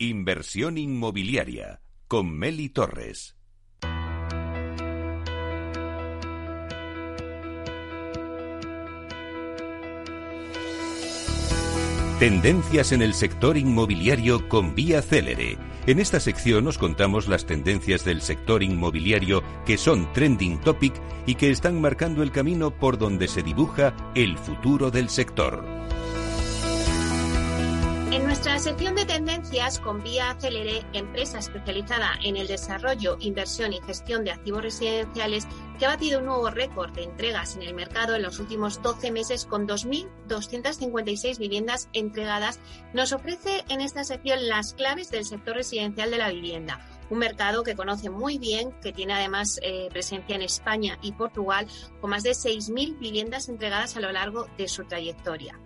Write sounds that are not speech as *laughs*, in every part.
Inversión inmobiliaria con Meli Torres. Tendencias en el sector inmobiliario con Vía Célere. En esta sección os contamos las tendencias del sector inmobiliario que son trending topic y que están marcando el camino por donde se dibuja el futuro del sector. En nuestra sección de tendencias con Vía Acelere, empresa especializada en el desarrollo, inversión y gestión de activos residenciales, que ha batido un nuevo récord de entregas en el mercado en los últimos 12 meses con 2.256 viviendas entregadas, nos ofrece en esta sección las claves del sector residencial de la vivienda un mercado que conoce muy bien, que tiene además eh, presencia en España y Portugal, con más de 6.000 viviendas entregadas a lo largo de su trayectoria.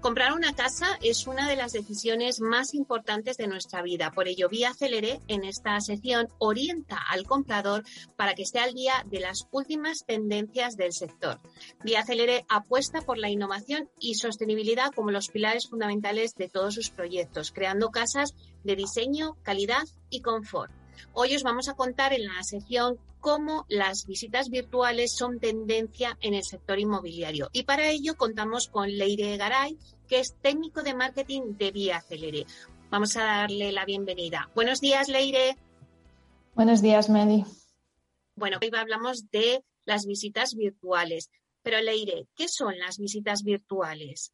Comprar una casa es una de las decisiones más importantes de nuestra vida. Por ello, Vía Acelere en esta sección orienta al comprador para que esté al día de las últimas tendencias del sector. Vía Acelere apuesta por la innovación y sostenibilidad como los pilares fundamentales de todos sus proyectos, creando casas de diseño, calidad y confort. Hoy os vamos a contar en la sección cómo las visitas virtuales son tendencia en el sector inmobiliario. Y para ello contamos con Leire Garay, que es técnico de marketing de Vía Celere. Vamos a darle la bienvenida. Buenos días, Leire. Buenos días, Medi. Bueno, hoy hablamos de las visitas virtuales. Pero Leire, ¿qué son las visitas virtuales?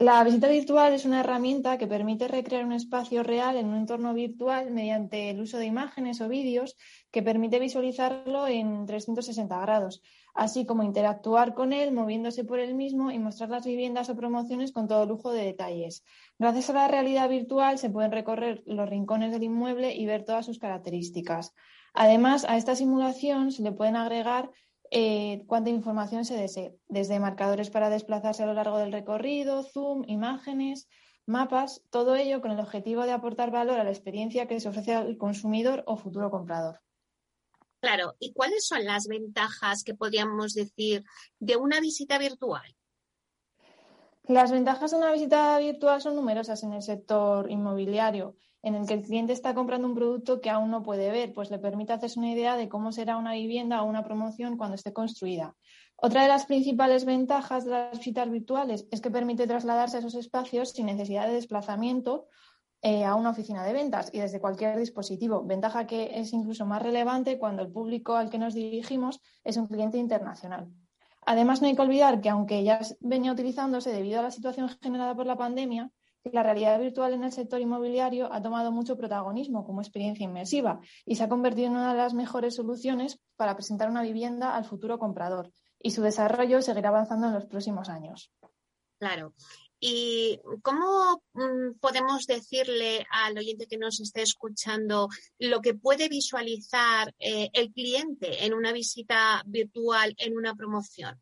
La visita virtual es una herramienta que permite recrear un espacio real en un entorno virtual mediante el uso de imágenes o vídeos que permite visualizarlo en 360 grados, así como interactuar con él moviéndose por él mismo y mostrar las viviendas o promociones con todo lujo de detalles. Gracias a la realidad virtual se pueden recorrer los rincones del inmueble y ver todas sus características. Además, a esta simulación se le pueden agregar eh, cuánta información se desee, desde marcadores para desplazarse a lo largo del recorrido, zoom, imágenes, mapas, todo ello con el objetivo de aportar valor a la experiencia que se ofrece al consumidor o futuro comprador. Claro, ¿y cuáles son las ventajas que podríamos decir de una visita virtual? Las ventajas de una visita virtual son numerosas en el sector inmobiliario en el que el cliente está comprando un producto que aún no puede ver, pues le permite hacerse una idea de cómo será una vivienda o una promoción cuando esté construida. Otra de las principales ventajas de las visitas virtuales es que permite trasladarse a esos espacios sin necesidad de desplazamiento eh, a una oficina de ventas y desde cualquier dispositivo. Ventaja que es incluso más relevante cuando el público al que nos dirigimos es un cliente internacional. Además, no hay que olvidar que, aunque ya venía utilizándose debido a la situación generada por la pandemia, la realidad virtual en el sector inmobiliario ha tomado mucho protagonismo como experiencia inmersiva y se ha convertido en una de las mejores soluciones para presentar una vivienda al futuro comprador y su desarrollo seguirá avanzando en los próximos años. Claro. ¿Y cómo mm, podemos decirle al oyente que nos esté escuchando lo que puede visualizar eh, el cliente en una visita virtual, en una promoción?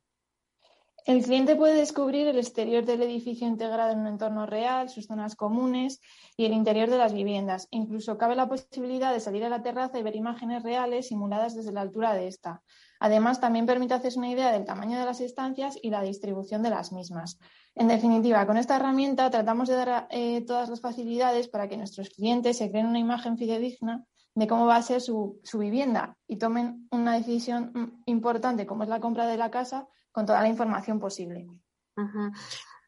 El cliente puede descubrir el exterior del edificio integrado en un entorno real, sus zonas comunes y el interior de las viviendas. Incluso cabe la posibilidad de salir a la terraza y ver imágenes reales simuladas desde la altura de esta. Además, también permite hacerse una idea del tamaño de las estancias y la distribución de las mismas. En definitiva, con esta herramienta tratamos de dar eh, todas las facilidades para que nuestros clientes se creen una imagen fidedigna de cómo va a ser su, su vivienda y tomen una decisión mm, importante como es la compra de la casa con toda la información posible.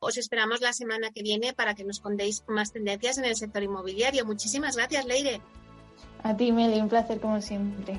Os esperamos la semana que viene para que nos contéis más tendencias en el sector inmobiliario. Muchísimas gracias, Leire. A ti, Meli, un placer como siempre.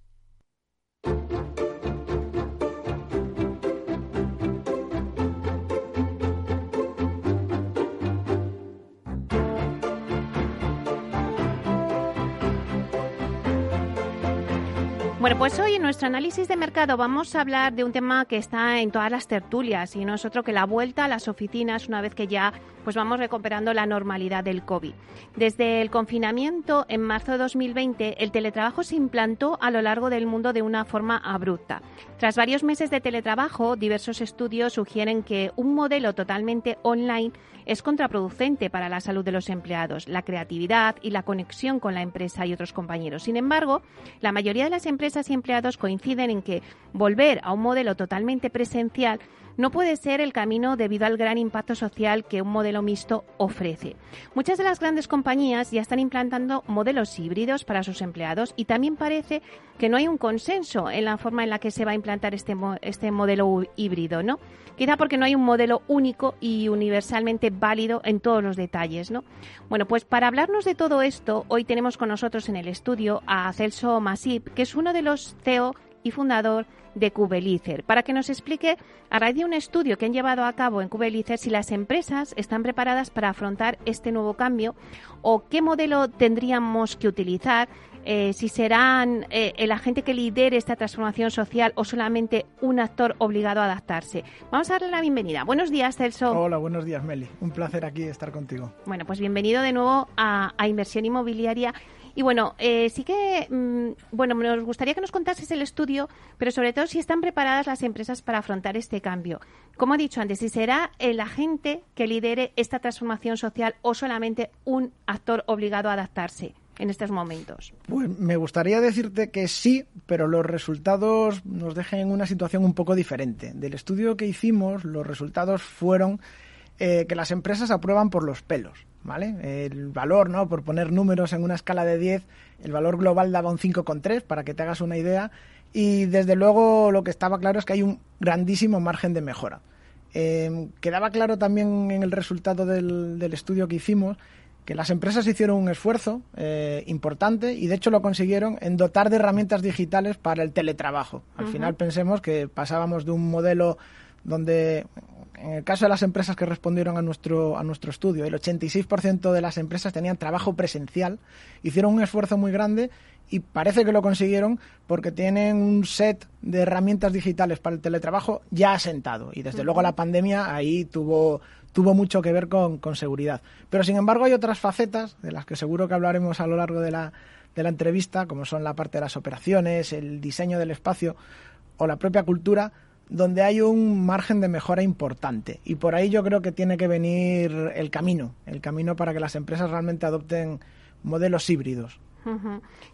Bueno, pues hoy en nuestro análisis de mercado vamos a hablar de un tema que está en todas las tertulias y no es otro que la vuelta a las oficinas una vez que ya pues vamos recuperando la normalidad del COVID. Desde el confinamiento en marzo de 2020, el teletrabajo se implantó a lo largo del mundo de una forma abrupta. Tras varios meses de teletrabajo, diversos estudios sugieren que un modelo totalmente online es contraproducente para la salud de los empleados, la creatividad y la conexión con la empresa y otros compañeros. Sin embargo, la mayoría de las empresas y empleados coinciden en que volver a un modelo totalmente presencial no puede ser el camino debido al gran impacto social que un modelo mixto ofrece. Muchas de las grandes compañías ya están implantando modelos híbridos para sus empleados y también parece que no hay un consenso en la forma en la que se va a implantar este, este modelo híbrido, ¿no? Quizá porque no hay un modelo único y universalmente válido en todos los detalles, ¿no? Bueno, pues para hablarnos de todo esto, hoy tenemos con nosotros en el estudio a Celso Masip, que es uno de los CEO y fundador de Cubelicer, para que nos explique, a raíz de un estudio que han llevado a cabo en Cubelicer, si las empresas están preparadas para afrontar este nuevo cambio o qué modelo tendríamos que utilizar eh, si serán eh, el agente que lidere esta transformación social o solamente un actor obligado a adaptarse. Vamos a darle la bienvenida. Buenos días, Celso. Hola, buenos días, Meli. Un placer aquí estar contigo. Bueno, pues bienvenido de nuevo a, Inversión Inmobiliaria. Y bueno, eh, sí que, mm, bueno, nos gustaría que nos contases el estudio, pero sobre todo si están preparadas las empresas para afrontar este cambio. Como he dicho antes, si será el agente que lidere esta transformación social o solamente un actor obligado a adaptarse en estos momentos? Pues me gustaría decirte que sí, pero los resultados nos dejan en una situación un poco diferente. Del estudio que hicimos, los resultados fueron eh, que las empresas aprueban por los pelos. ¿Vale? El valor, ¿no? Por poner números en una escala de 10, el valor global daba un 5,3, para que te hagas una idea. Y desde luego lo que estaba claro es que hay un grandísimo margen de mejora. Eh, quedaba claro también en el resultado del, del estudio que hicimos que las empresas hicieron un esfuerzo eh, importante y de hecho lo consiguieron en dotar de herramientas digitales para el teletrabajo. Al final pensemos que pasábamos de un modelo donde, en el caso de las empresas que respondieron a nuestro, a nuestro estudio, el 86% de las empresas tenían trabajo presencial, hicieron un esfuerzo muy grande y parece que lo consiguieron porque tienen un set de herramientas digitales para el teletrabajo ya asentado. Y desde luego la pandemia ahí tuvo, tuvo mucho que ver con, con, seguridad. Pero sin embargo hay otras facetas de las que seguro que hablaremos a lo largo de la, de la entrevista, como son la parte de las operaciones, el diseño del espacio o la propia cultura, donde hay un margen de mejora importante. Y por ahí yo creo que tiene que venir el camino, el camino para que las empresas realmente adopten modelos híbridos.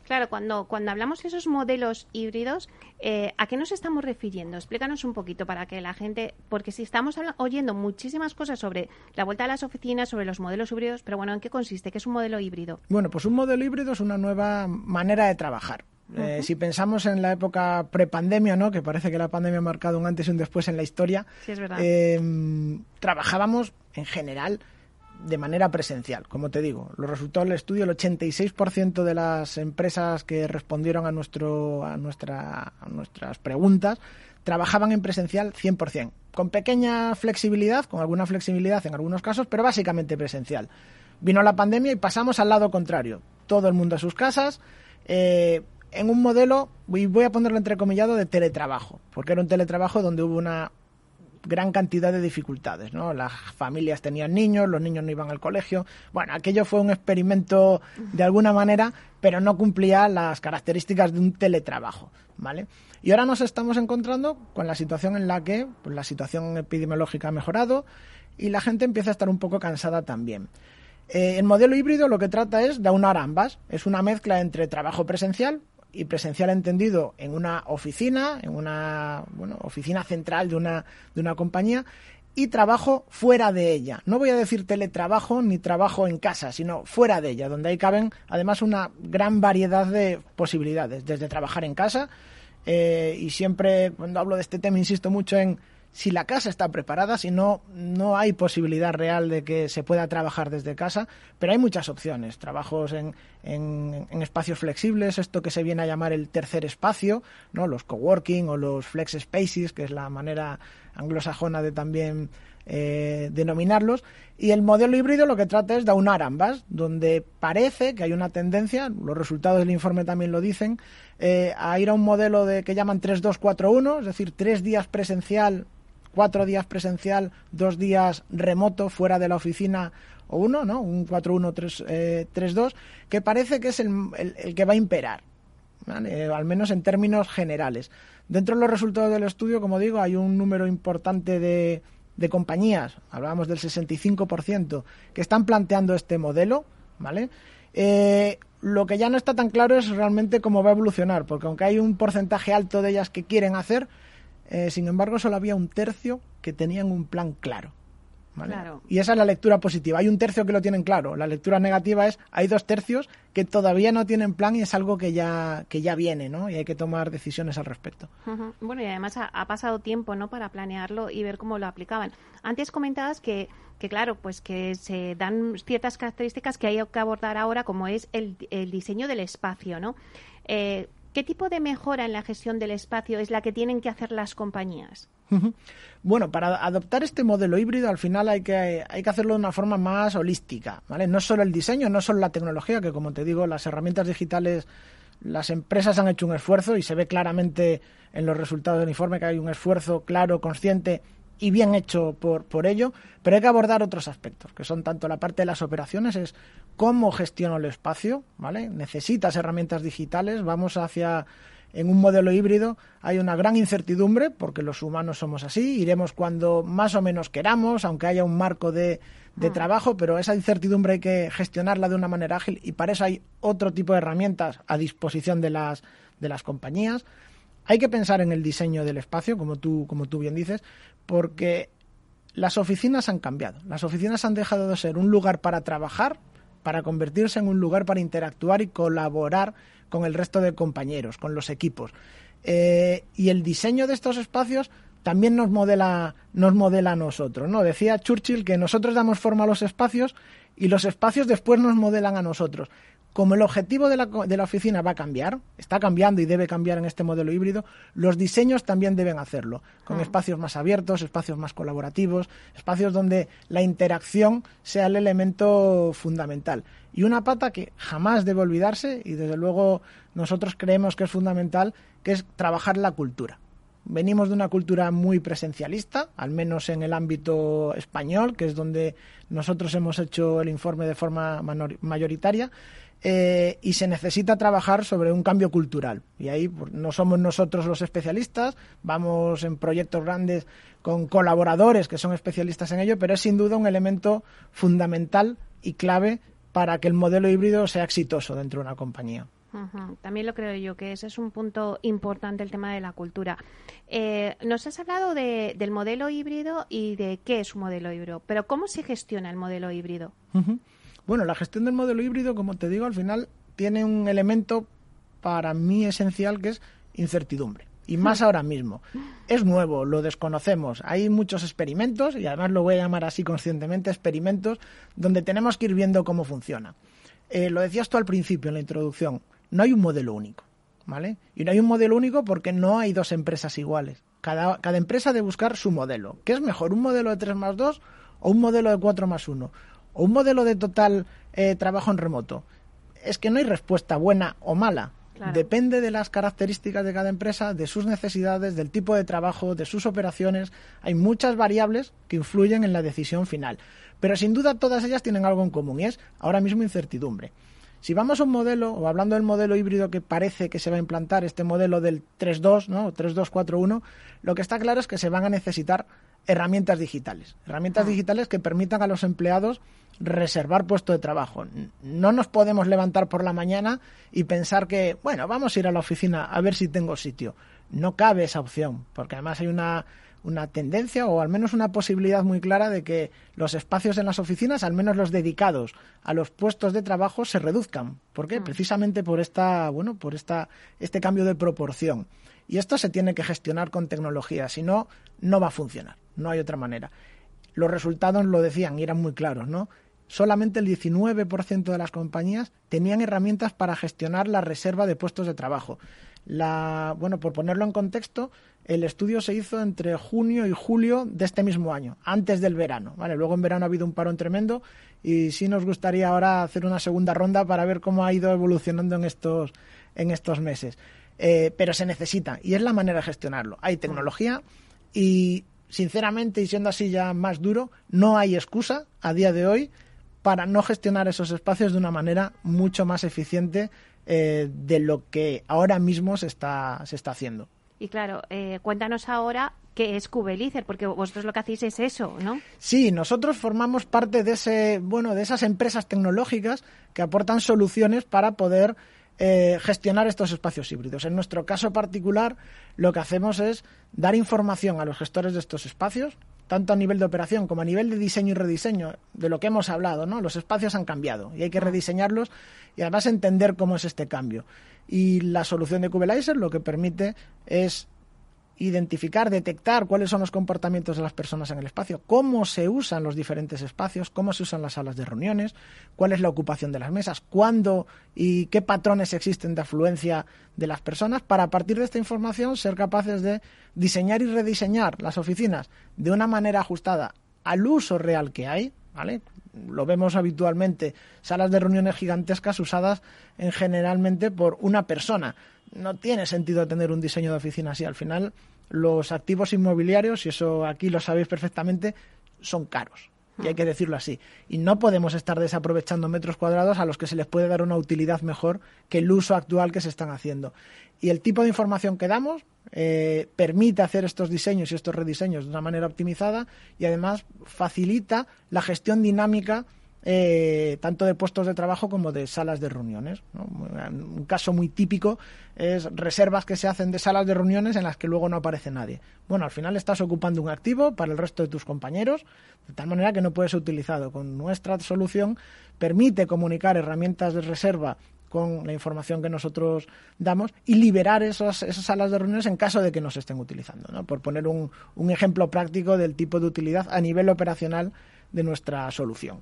Claro, cuando, cuando hablamos de esos modelos híbridos, eh, ¿a qué nos estamos refiriendo? Explícanos un poquito para que la gente, porque si estamos oyendo muchísimas cosas sobre la vuelta a las oficinas, sobre los modelos híbridos, pero bueno, ¿en qué consiste? ¿Qué es un modelo híbrido? Bueno, pues un modelo híbrido es una nueva manera de trabajar. Eh, si pensamos en la época prepandemia, ¿no? que parece que la pandemia ha marcado un antes y un después en la historia, eh, trabajábamos en general de manera presencial. Como te digo, los resultados del estudio, el 86% de las empresas que respondieron a, nuestro, a, nuestra, a nuestras preguntas trabajaban en presencial 100%, con pequeña flexibilidad, con alguna flexibilidad en algunos casos, pero básicamente presencial. Vino la pandemia y pasamos al lado contrario. Todo el mundo a sus casas, eh, en un modelo, y voy a ponerlo entrecomillado, de teletrabajo, porque era un teletrabajo donde hubo una gran cantidad de dificultades, ¿no? Las familias tenían niños, los niños no iban al colegio. Bueno, aquello fue un experimento de alguna manera, pero no cumplía las características de un teletrabajo, ¿vale? Y ahora nos estamos encontrando con la situación en la que pues, la situación epidemiológica ha mejorado y la gente empieza a estar un poco cansada también. Eh, el modelo híbrido lo que trata es de aunar ambas. Es una mezcla entre trabajo presencial, y presencial entendido en una oficina, en una bueno, oficina central de una, de una compañía, y trabajo fuera de ella. No voy a decir teletrabajo ni trabajo en casa, sino fuera de ella, donde ahí caben además una gran variedad de posibilidades, desde trabajar en casa, eh, y siempre cuando hablo de este tema insisto mucho en si la casa está preparada, si no, no hay posibilidad real de que se pueda trabajar desde casa, pero hay muchas opciones. Trabajos en, en, espacios flexibles, esto que se viene a llamar el tercer espacio, ¿no? los coworking o los flex spaces, que es la manera anglosajona de también eh, denominarlos. Y el modelo híbrido lo que trata es de aunar ambas, donde parece que hay una tendencia, los resultados del informe también lo dicen, eh, a ir a un modelo de que llaman 3-2-4-1, es decir, tres días presencial, cuatro días presencial, dos días remoto fuera de la oficina o uno, ¿no? Un 4-1-3-2, que parece que es el, el que va a imperar. Eh, al menos en términos generales. Dentro de los resultados del estudio, como digo, hay un número importante de, compañías, hablábamos del 65%, que están planteando este modelo, ¿vale? Eh, lo que ya no está tan claro es realmente cómo va a evolucionar, porque aunque hay un porcentaje alto de ellas que quieren hacer, eh, sin embargo solo había un tercio que tenían un plan claro. Y esa es la lectura positiva. Hay un tercio que lo tienen claro. La lectura negativa es hay dos tercios que todavía no tienen plan y es algo que ya que ya viene, ¿no? Y hay que tomar decisiones al respecto. Bueno, y además ha, pasado tiempo, ¿no? Para planearlo y ver cómo lo aplicaban. Antes comentabas que que claro, pues que se dan ciertas características que hay que abordar ahora, como es el, el diseño del espacio, ¿no? Eh, ¿Qué tipo de mejora en la gestión del espacio es la que tienen que hacer las compañías? Bueno, para adoptar este modelo híbrido al final hay que, hay que hacerlo de una forma más holística, ¿vale? No solo el diseño, no solo la tecnología, que como te digo, las herramientas digitales, las empresas han hecho un esfuerzo y se ve claramente en los resultados del informe que hay un esfuerzo claro, consciente y bien hecho por, por ello, pero hay que abordar otros aspectos, que son tanto la parte de las operaciones, es cómo gestiono el espacio, ¿vale? Necesitas herramientas digitales, vamos hacia en un modelo híbrido hay una gran incertidumbre, porque los humanos somos así, iremos cuando más o menos queramos, aunque haya un marco de, de ah. trabajo, pero esa incertidumbre hay que gestionarla de una manera ágil y para eso hay otro tipo de herramientas a disposición de las, de las compañías. Hay que pensar en el diseño del espacio, como tú, como tú bien dices, porque las oficinas han cambiado. Las oficinas han dejado de ser un lugar para trabajar, para convertirse en un lugar para interactuar y colaborar con el resto de compañeros, con los equipos. Eh, y el diseño de estos espacios también nos modela, nos modela a nosotros. ¿no? Decía Churchill que nosotros damos forma a los espacios y los espacios después nos modelan a nosotros como el objetivo de la, de la, oficina va a cambiar, está cambiando y debe cambiar en este modelo híbrido, los diseños también deben hacerlo, con ah. espacios más abiertos, espacios más colaborativos, espacios donde la interacción sea el elemento fundamental. Y una pata que jamás debe olvidarse, y desde luego nosotros creemos que es fundamental, que es trabajar la cultura. Venimos de una cultura muy presencialista, al menos en el ámbito español, que es donde nosotros hemos hecho el informe de forma mayoritaria, eh, y se necesita trabajar sobre un cambio cultural. Y ahí pues, no somos nosotros los especialistas, vamos en proyectos grandes con colaboradores que son especialistas en ello, pero es sin duda un elemento fundamental y clave para que el modelo híbrido sea exitoso dentro de una compañía. También lo creo yo, que ese es un punto importante el tema de la cultura. Eh, nos has hablado del modelo híbrido y de qué es un modelo híbrido, pero ¿cómo se gestiona el modelo híbrido? Bueno, la gestión del modelo híbrido, como te digo, al final tiene un elemento para mí esencial que es incertidumbre. Y más *laughs* ahora mismo. Es nuevo, lo desconocemos. Hay muchos experimentos, y además lo voy a llamar así conscientemente, experimentos, donde tenemos que ir viendo cómo funciona. Eh, lo decías tú al principio, en la introducción, no hay un modelo único. ¿Vale? Y no hay un modelo único porque no hay dos empresas iguales. Cada, cada empresa debe buscar su modelo. ¿Qué es mejor, un modelo de 3 más 2 o un modelo de 4 más 1? O un modelo de total eh, trabajo en remoto, es que no hay respuesta buena o mala. Depende de las características de cada empresa, de sus necesidades, del tipo de trabajo, de sus operaciones. Hay muchas variables que influyen en la decisión final. Pero sin duda todas ellas tienen algo en común y es ahora mismo incertidumbre. Si vamos a un modelo, o hablando del modelo híbrido que parece que se va a implantar, este modelo del 3.2, ¿no? 3.2.4.1, lo que está claro es que se van a necesitar herramientas digitales. Herramientas ah. digitales que permitan a los empleados reservar puesto de trabajo. No nos podemos levantar por la mañana y pensar que, bueno, vamos a ir a la oficina a ver si tengo sitio. No cabe esa opción, porque además hay una, una tendencia o al menos una posibilidad muy clara de que los espacios en las oficinas, al menos los dedicados a los puestos de trabajo, se reduzcan. ¿Por qué? Mm. Precisamente por esta, bueno, por esta, este cambio de proporción. Y esto se tiene que gestionar con tecnología, si no, no va a funcionar, no hay otra manera. Los resultados lo decían y eran muy claros, ¿no? Solamente el 19% de las compañías tenían herramientas para gestionar la reserva de puestos de trabajo. La, bueno, por ponerlo en contexto, el estudio se hizo entre junio y julio de este mismo año, antes del verano. ¿vale? Luego en verano ha habido un parón tremendo y sí nos gustaría ahora hacer una segunda ronda para ver cómo ha ido evolucionando en estos, en estos meses. Eh, pero se necesita y es la manera de gestionarlo. Hay tecnología y, sinceramente, y siendo así ya más duro, no hay excusa a día de hoy para no gestionar esos espacios de una manera mucho más eficiente eh, de lo que ahora mismo se está, se está haciendo. Y claro, eh, cuéntanos ahora qué es Cubelizer, porque vosotros lo que hacéis es eso, ¿no? Sí, nosotros formamos parte de ese, bueno, de esas empresas tecnológicas que aportan soluciones para poder eh, gestionar estos espacios híbridos. En nuestro caso particular, lo que hacemos es dar información a los gestores de estos espacios, tanto a nivel de operación como a nivel de diseño y rediseño, de lo que hemos hablado, ¿no? Los espacios han cambiado y hay que rediseñarlos y además entender cómo es este cambio. Y la solución de Kubelizer lo que permite es identificar, detectar cuáles son los comportamientos de las personas en el espacio, cómo se usan los diferentes espacios, cómo se usan las salas de reuniones, cuál es la ocupación de las mesas, cuándo y qué patrones existen de afluencia de las personas, para a partir de esta información ser capaces de diseñar y rediseñar las oficinas de una manera ajustada al uso real que hay, ¿vale? Lo vemos habitualmente, salas de reuniones gigantescas usadas en generalmente por una persona. No tiene sentido tener un diseño de oficina así. Al final, los activos inmobiliarios, y eso aquí lo sabéis perfectamente, son caros. Y hay que decirlo así. Y no podemos estar desaprovechando metros cuadrados a los que se les puede dar una utilidad mejor que el uso actual que se están haciendo. Y el tipo de información que damos eh, permite hacer estos diseños y estos rediseños de una manera optimizada y además facilita la gestión dinámica eh, tanto de puestos de trabajo como de salas de reuniones. Un caso muy típico es reservas que se hacen de salas de reuniones en las que luego no aparece nadie. Bueno, al final estás ocupando un activo para el resto de tus compañeros, de tal manera que no puede ser utilizado. Con nuestra solución permite comunicar herramientas de reserva con la información que nosotros damos y liberar esas, esas salas de reuniones en caso de que no se estén utilizando. Por poner un, un ejemplo práctico del tipo de utilidad a nivel operacional de nuestra solución.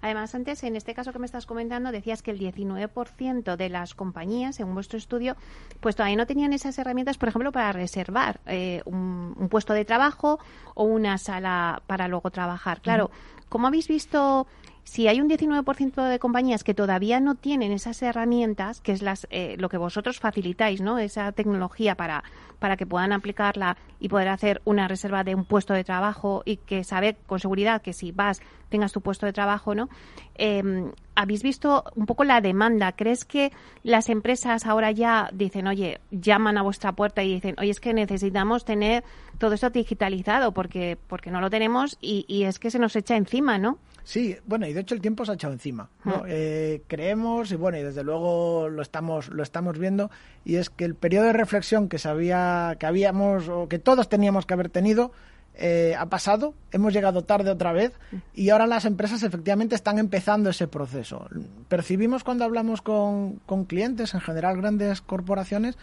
Además, antes, en este caso que me estás comentando, decías que el 19% de las compañías, según vuestro estudio, pues todavía no tenían esas herramientas, por ejemplo, para reservar eh, un, puesto de trabajo o una sala para luego trabajar. Claro, ¿cómo habéis visto si hay un 19% de compañías que todavía no tienen esas herramientas, que es las, eh, lo que vosotros facilitáis, ¿no? Esa tecnología para, para que puedan aplicarla y poder hacer una reserva de un puesto de trabajo y que saber con seguridad que si vas tengas tu puesto de trabajo, ¿no? Em, ¿Habéis visto un poco la demanda? ¿Crees que las empresas ahora ya dicen, oye, llaman a vuestra puerta y dicen, oye, es que necesitamos tener todo esto digitalizado porque, porque no lo tenemos y, y es que se nos echa encima, ¿no? Sí, bueno, y de hecho el tiempo se ha echado encima. ¿no? Eh, creemos, y bueno, y desde luego lo estamos, lo estamos viendo, y es que el periodo de reflexión que sabía, que habíamos, o que todos teníamos que haber tenido, eh, ha pasado, hemos llegado tarde otra vez y ahora las empresas efectivamente están empezando ese proceso. Percibimos cuando hablamos con, con clientes, en general grandes corporaciones,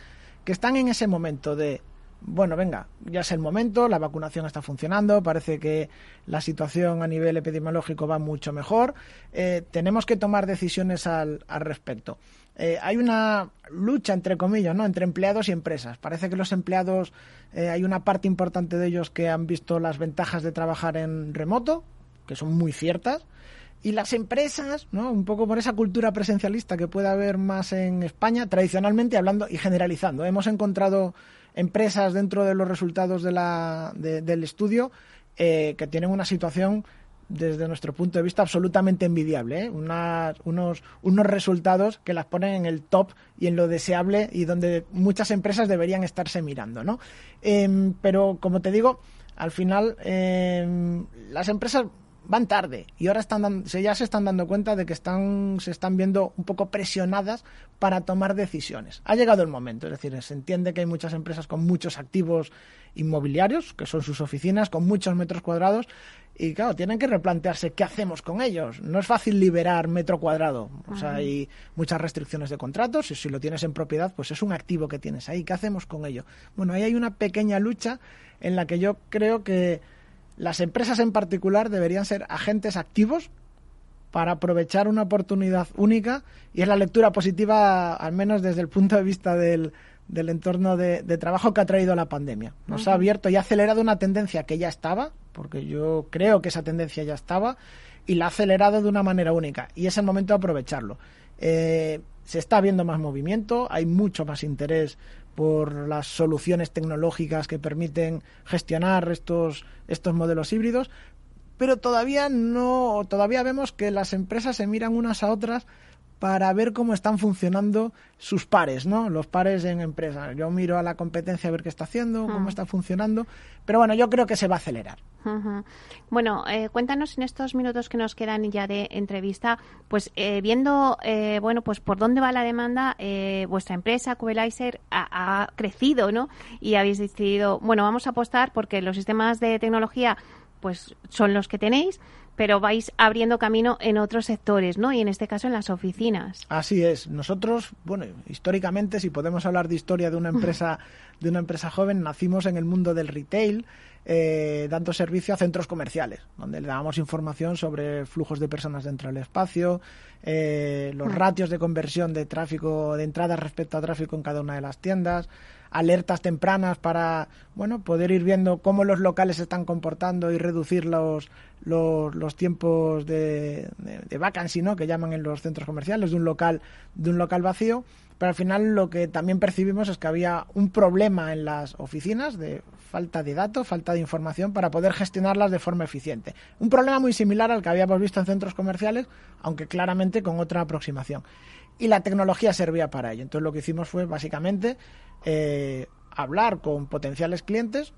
que están en ese momento de bueno, venga, ya es el momento, la vacunación está funcionando, parece que la situación a nivel epidemiológico va mucho mejor, eh, tenemos que tomar decisiones al, al respecto. Eh, hay una lucha, entre comillas, ¿no? entre empleados y empresas. Parece que los empleados, eh, hay una parte importante de ellos que han visto las ventajas de trabajar en remoto, que son muy ciertas, y las empresas, ¿no? Un poco por esa cultura presencialista que puede haber más en España, tradicionalmente hablando y generalizando. Hemos encontrado empresas dentro de los resultados de la, del estudio eh, que tienen una situación desde nuestro punto de vista absolutamente envidiable, ¿eh? unos, unos resultados que las ponen en el top y en lo deseable y donde muchas empresas deberían estarse mirando, ¿no? Em, pero como te digo, al final em, las empresas van tarde y ahora están ya se están dando cuenta de que están se están viendo un poco presionadas para tomar decisiones. Ha llegado el momento, es decir, se entiende que hay muchas empresas con muchos activos inmobiliarios, que son sus oficinas, con muchos metros cuadrados, y claro, tienen que replantearse qué hacemos con ellos. No es fácil liberar metro cuadrado, o sea, hay muchas restricciones de contratos, y si lo tienes en propiedad, pues es un activo que tienes ahí, ¿qué hacemos con ello? Bueno, ahí hay una pequeña lucha en la que yo creo que las empresas en particular deberían ser agentes activos para aprovechar una oportunidad única y es la lectura positiva, al menos desde el punto de vista del, del entorno de, trabajo que ha traído la pandemia. Nos ha abierto y ha acelerado una tendencia que ya estaba, porque yo creo que esa tendencia ya estaba, y la ha acelerado de una manera única. Y es el momento de aprovecharlo. Eh, se está viendo más movimiento, hay mucho más interés por las soluciones tecnológicas que permiten gestionar estos, estos modelos híbridos, pero todavía no, todavía vemos que las empresas se miran unas a otras para ver cómo están funcionando sus pares, ¿no? Los pares en empresas. Yo miro a la competencia a ver qué está haciendo, cómo está funcionando, pero bueno, yo creo que se va a acelerar. Bueno, eh, cuéntanos en estos minutos que nos quedan ya de entrevista, pues eh, viendo, eh, bueno, pues por dónde va la demanda, vuestra empresa, Cubelizer, ha, ha crecido, ¿no? Y habéis decidido, bueno, vamos a apostar porque los sistemas de tecnología pues son los que tenéis, pero vais abriendo camino en otros sectores, ¿no? Y en este caso en las oficinas. Así es. Nosotros, bueno, históricamente, si podemos hablar de historia de una *laughs* empresa, de una empresa joven, nacimos en el mundo del retail, eh, dando servicio a centros comerciales, donde le dábamos información sobre flujos de personas dentro del espacio, eh, los ratios de conversión de tráfico, de entrada respecto a tráfico en cada una de las tiendas, alertas tempranas para bueno poder ir viendo cómo los locales se están comportando y reducir los, los, tiempos de, de, vacancy ¿no? que llaman en los centros comerciales de un local de un local vacío pero al final lo que también percibimos es que había un problema en las oficinas de falta de datos, falta de información para poder gestionarlas de forma eficiente. Un problema muy similar al que habíamos visto en centros comerciales, aunque claramente con otra aproximación. Y la tecnología servía para ello. Entonces lo que hicimos fue básicamente eh, hablar con potenciales clientes,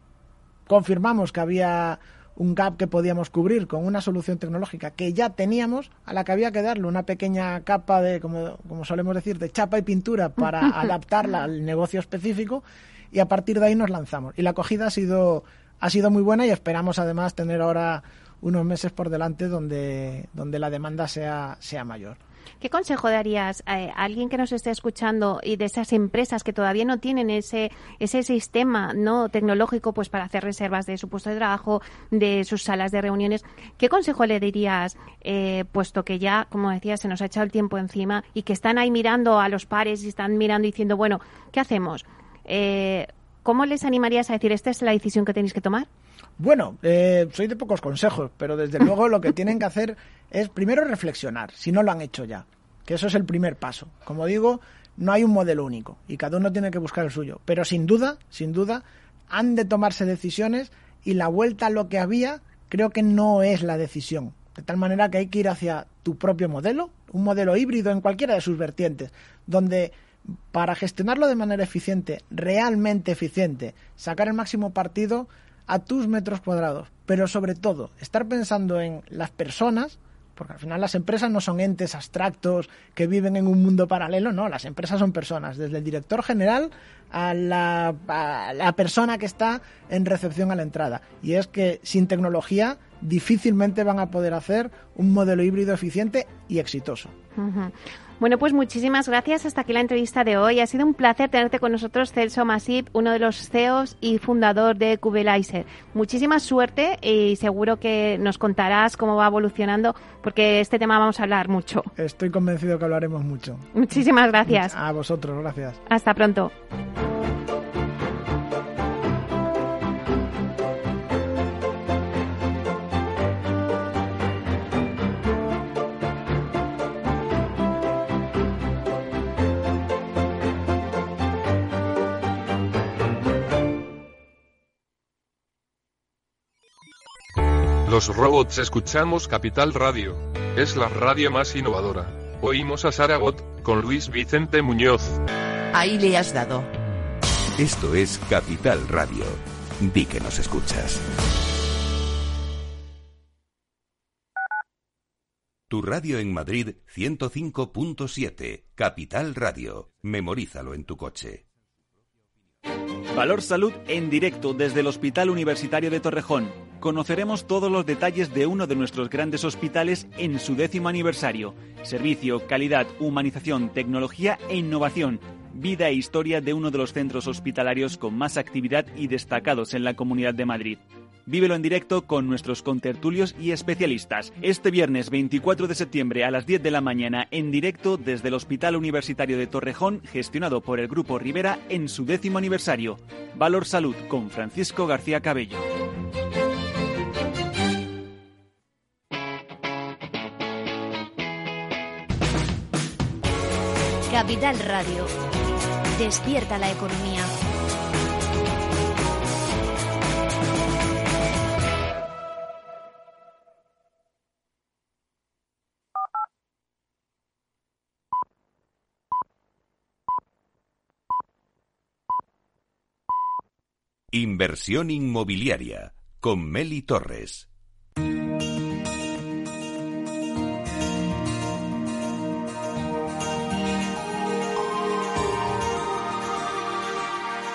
confirmamos que había un gap que podíamos cubrir con una solución tecnológica que ya teníamos, a la que había que darle una pequeña capa de, como, como solemos decir, de chapa y pintura para *laughs* adaptarla al negocio específico y a partir de ahí nos lanzamos. Y la acogida ha sido, ha sido muy buena y esperamos además tener ahora unos meses por delante donde, donde la demanda sea, sea mayor. ¿Qué consejo darías a alguien que nos esté escuchando y de esas empresas que todavía no tienen ese, ese sistema no tecnológico pues para hacer reservas de su puesto de trabajo, de sus salas de reuniones? ¿Qué consejo le dirías, eh, puesto que ya, como decía, se nos ha echado el tiempo encima y que están ahí mirando a los pares y están mirando diciendo, bueno, ¿qué hacemos? Eh, ¿Cómo les animarías a decir, esta es la decisión que tenéis que tomar? Bueno, eh, soy de pocos consejos, pero desde *laughs* luego lo que tienen que hacer es primero reflexionar, si no lo han hecho ya, que eso es el primer paso. Como digo, no hay un modelo único y cada uno tiene que buscar el suyo, pero sin duda, sin duda, han de tomarse decisiones y la vuelta a lo que había creo que no es la decisión. De tal manera que hay que ir hacia tu propio modelo, un modelo híbrido en cualquiera de sus vertientes, donde para gestionarlo de manera eficiente, realmente eficiente, sacar el máximo partido a tus metros cuadrados, pero sobre todo estar pensando en las personas, porque al final las empresas no son entes abstractos que viven en un mundo paralelo, no, las empresas son personas, desde el director general a la, persona que está en recepción a la entrada. Y es que sin tecnología difícilmente van a poder hacer un modelo híbrido eficiente y exitoso. Bueno, pues muchísimas gracias. Hasta aquí la entrevista de hoy. Ha sido un placer tenerte con nosotros, Celso Masip, uno de los CEOs y fundador de Kubelizer. Muchísima suerte y seguro que nos contarás cómo va evolucionando, porque este tema vamos a hablar mucho. Estoy convencido que hablaremos mucho. Muchísimas gracias. A vosotros, gracias. Hasta pronto. Los robots escuchamos Capital Radio. Es la radio más innovadora. Oímos a Saragot, con Luis Vicente Muñoz. Ahí le has dado. Esto es Capital Radio. Di que nos escuchas. Tu radio en Madrid 105.7. Capital Radio. Memorízalo en tu coche. Valor Salud en directo desde el Hospital Universitario de Torrejón. Conoceremos todos los detalles de uno de nuestros grandes hospitales en su décimo aniversario. Servicio, calidad, humanización, tecnología e innovación. Vida e historia de uno de los centros hospitalarios con más actividad y destacados en la Comunidad de Madrid. Vívelo en directo con nuestros contertulios y especialistas. Este viernes 24 de septiembre a las 10 de la mañana en directo desde el Hospital Universitario de Torrejón, gestionado por el Grupo Rivera en su décimo aniversario. Valor Salud con Francisco García Cabello. Capital Radio. Despierta la economía. Inversión inmobiliaria con Meli Torres.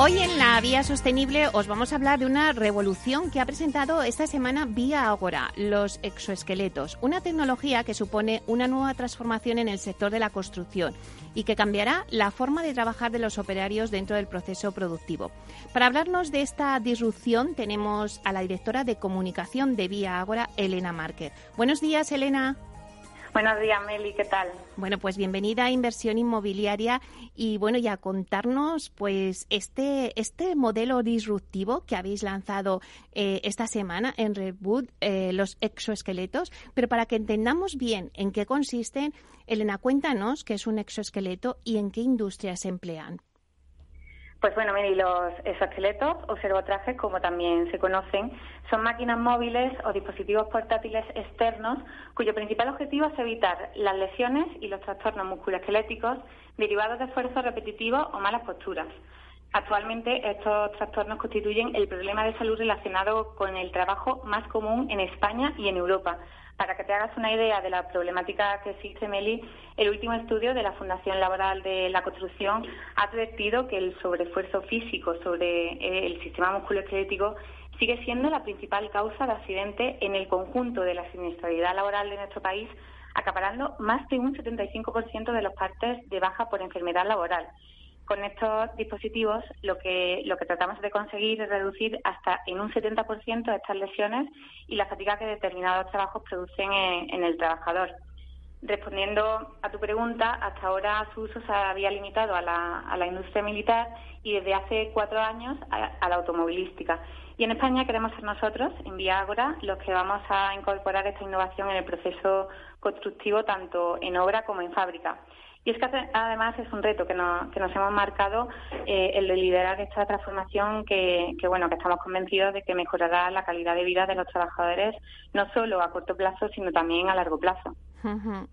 Hoy en la Vía Sostenible os vamos a hablar de una revolución que ha presentado esta semana Vía Agora, los exoesqueletos, una tecnología que supone una nueva transformación en el sector de la construcción y que cambiará la forma de trabajar de los operarios dentro del proceso productivo. Para hablarnos de esta disrupción tenemos a la directora de comunicación de Vía Agora, Elena Márquez. Buenos días, Elena. Buenos días, Meli, ¿qué tal? Bueno, pues bienvenida a Inversión Inmobiliaria y bueno, ya contarnos pues este, este modelo disruptivo que habéis lanzado eh, esta semana en Redwood, eh, los exoesqueletos, pero para que entendamos bien en qué consisten, Elena, cuéntanos qué es un exoesqueleto y en qué industrias se emplean. Pues bueno, mire, los exoesqueletos o servotrajes, como también se conocen, son máquinas móviles o dispositivos portátiles externos cuyo principal objetivo es evitar las lesiones y los trastornos musculoesqueléticos derivados de esfuerzos repetitivos o malas posturas. Actualmente estos trastornos constituyen el problema de salud relacionado con el trabajo más común en España y en Europa, para que te hagas una idea de la problemática que existe, Meli, el último estudio de la Fundación Laboral de la Construcción ha advertido que el sobreesfuerzo físico sobre eh, el sistema musculoesquelético sigue siendo la principal causa de accidente en el conjunto de la siniestralidad laboral de nuestro país, acaparando más de un 75% de los partes de baja por enfermedad laboral con estos dispositivos lo que, lo que tratamos de conseguir es reducir hasta en un 70% estas lesiones y la fatiga que determinados trabajos producen en, el trabajador. Respondiendo a tu pregunta, hasta ahora su uso se había limitado a la, a la industria militar y desde hace cuatro años a, la automovilística. Y en España queremos ser nosotros, en Viagora, los que vamos a incorporar esta innovación en el proceso constructivo tanto en obra como en fábrica. Y es que además es un reto que nos, que nos hemos marcado eh, el de liderar esta transformación que, bueno, que estamos convencidos de que mejorará la calidad de vida de los trabajadores, no solo a corto plazo, sino también a largo plazo.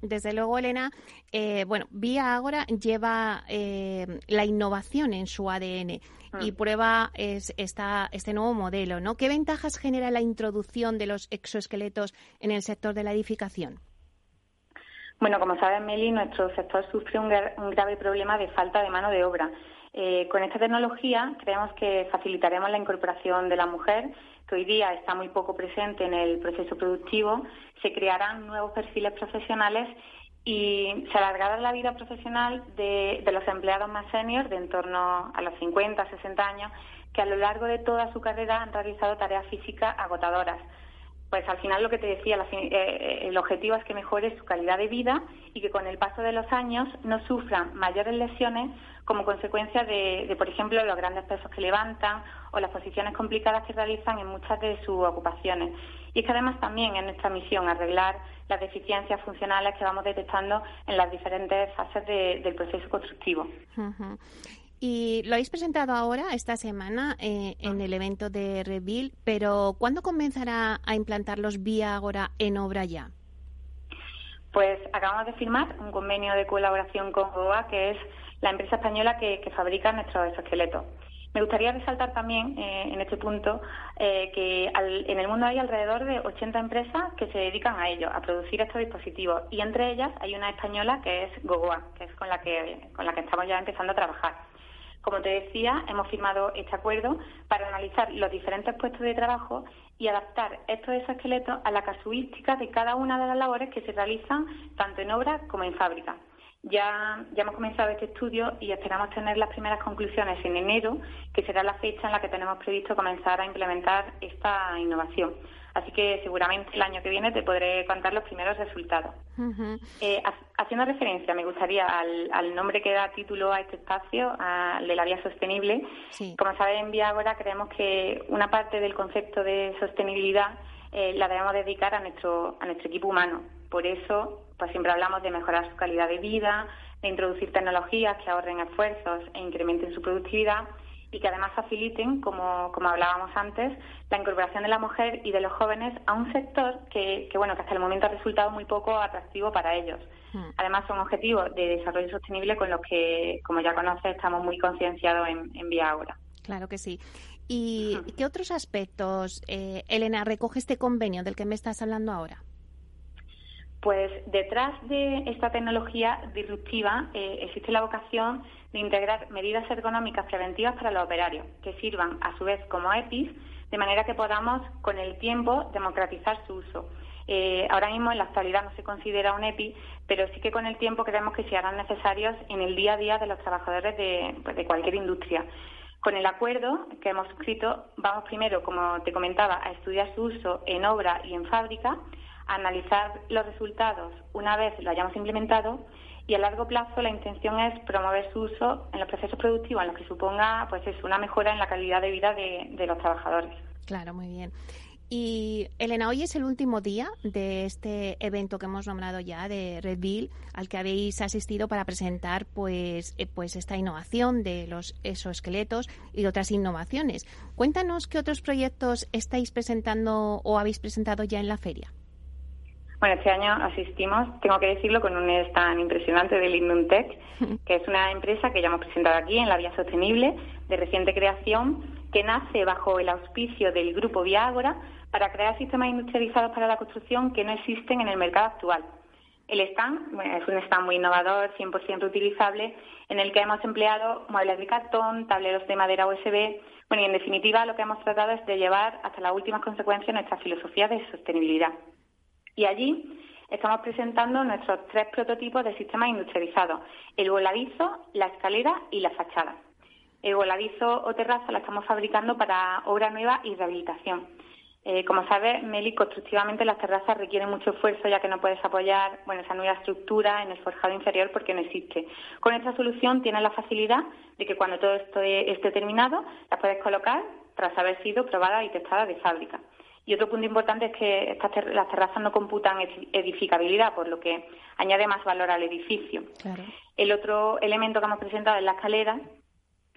Desde luego, Elena, eh, bueno, Vía Agora lleva eh, la innovación en su ADN y mm. prueba es esta, este nuevo modelo, ¿no? ¿Qué ventajas genera la introducción de los exoesqueletos en el sector de la edificación? Bueno, como sabes, Meli, nuestro sector sufre un, grave problema de falta de mano de obra. Eh, con esta tecnología creemos que facilitaremos la incorporación de la mujer, que hoy día está muy poco presente en el proceso productivo, se crearán nuevos perfiles profesionales y se alargará la vida profesional de, de los empleados más seniors de en torno a los 50, 60 años, que a lo largo de toda su carrera han realizado tareas físicas agotadoras pues al final lo que te decía, eh, eh, el objetivo es que mejore su calidad de vida y que con el paso de los años no sufran mayores lesiones como consecuencia de, por ejemplo, los grandes pesos que levantan o las posiciones complicadas que realizan en muchas de sus ocupaciones. Y es que además también es nuestra misión arreglar las deficiencias funcionales que vamos detectando en las diferentes fases del proceso constructivo. Y lo habéis presentado ahora, esta semana, eh, en el evento de Revil, pero ¿cuándo comenzará a implantarlos vía Agora en obra ya? Pues acabamos de firmar un convenio de colaboración con GOA, que es la empresa española que, fabrica nuestros exoesqueletos. Me gustaría resaltar también eh, en este punto eh, que en el mundo hay alrededor de 80 empresas que se dedican a ello, a producir estos dispositivos, y entre ellas hay una española que es Gogoa, que es con la que, con la que estamos ya empezando a trabajar. Te decía, hemos firmado este acuerdo para analizar los diferentes puestos de trabajo y adaptar estos exoesqueletos a la casuística de cada una de las labores que se realizan tanto en obra como en fábrica. Ya, ya hemos comenzado este estudio y esperamos tener las primeras conclusiones en enero, que será la fecha en la que tenemos previsto comenzar a implementar esta innovación. Así que seguramente el año que viene te podré contar los primeros resultados. Eh, haciendo referencia, me gustaría al, nombre que da título a este espacio, al de la vía sostenible. Como sabes, en Viagora creemos que una parte del concepto de sostenibilidad eh, la debemos dedicar a nuestro, a nuestro equipo humano. Por eso, pues siempre hablamos de mejorar su calidad de vida, de introducir tecnologías que ahorren esfuerzos e incrementen su productividad y que además faciliten, como, como hablábamos antes, la incorporación de la mujer y de los jóvenes a un sector que, que bueno, que hasta el momento ha resultado muy poco atractivo para ellos. Hmm. Además, son objetivos de desarrollo sostenible con los que, como ya conoces, estamos muy concienciados en, en Vía Ahora. Claro que sí. ¿Y qué otros aspectos, eh, Elena, recoge este convenio del que me estás hablando ahora? Pues detrás de esta tecnología disruptiva eh, existe la vocación de integrar medidas ergonómicas preventivas para los operarios, que sirvan a su vez como EPIs, de manera que podamos con el tiempo democratizar su uso. Eh, ahora mismo en la actualidad no se considera un EPI, pero sí que con el tiempo creemos que se harán necesarios en el día a día de los trabajadores de, pues, de cualquier industria. Con el acuerdo que hemos suscrito, vamos primero, como te comentaba, a estudiar su uso en obra y en fábrica, analizar los resultados una vez lo hayamos implementado y a largo plazo la intención es promover su uso en los procesos productivos en los que suponga pues es una mejora en la calidad de vida de, los trabajadores. Claro, muy bien. Y Elena, hoy es el último día de este evento que hemos nombrado ya de Redville, al que habéis asistido para presentar pues, eh, pues esta innovación de los exoesqueletos y otras innovaciones. Cuéntanos qué otros proyectos estáis presentando o habéis presentado ya en la feria. Bueno, este año asistimos, tengo que decirlo, con un stand impresionante de Lindum Tech, *laughs* que es una empresa que ya hemos presentado aquí en la Vía Sostenible, de reciente creación, que nace bajo el auspicio del Grupo Viagora para crear sistemas industrializados para la construcción que no existen en el mercado actual. El stand es un stand muy innovador, 100% reutilizable, en el que hemos empleado muebles de cartón, tableros de madera USB. Bueno, y en definitiva lo que hemos tratado es de llevar hasta las últimas consecuencias nuestra filosofía de sostenibilidad. Y allí estamos presentando nuestros tres prototipos de sistemas industrializados, el voladizo, la escalera y la fachada. El voladizo o terraza la estamos fabricando para obra nueva y rehabilitación. Eh, como sabes, Meli, constructivamente las terrazas requieren mucho esfuerzo ya que no puedes apoyar bueno, esa nueva estructura en el forjado inferior porque no existe. Con esta solución tienes la facilidad de que cuando todo esto esté terminado, la puedes colocar tras haber sido probada y testada de fábrica. Y otro punto importante es que estas las terrazas no computan edificabilidad, por lo que añade más valor al edificio. El otro elemento que hemos presentado es la escalera,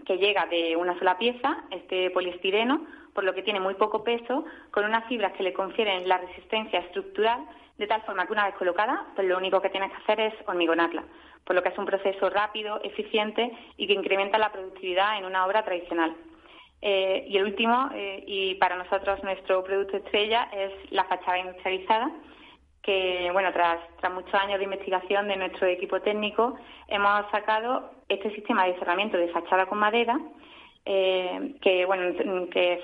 que llega de una sola pieza, este poliestireno, por lo que tiene muy poco peso, con unas fibras que le confieren la resistencia estructural, de tal forma que una vez colocada, pues lo único que tienes que hacer es hormigonarla, por lo que es un proceso rápido, eficiente y que incrementa la productividad en una obra tradicional. Eh, y el último, eh, y para nosotros nuestro producto estrella, es la fachada industrializada, que, bueno, tras, tras muchos años de investigación de nuestro equipo técnico, hemos sacado este sistema de cerramiento de fachada con madera, eh, que, bueno, que,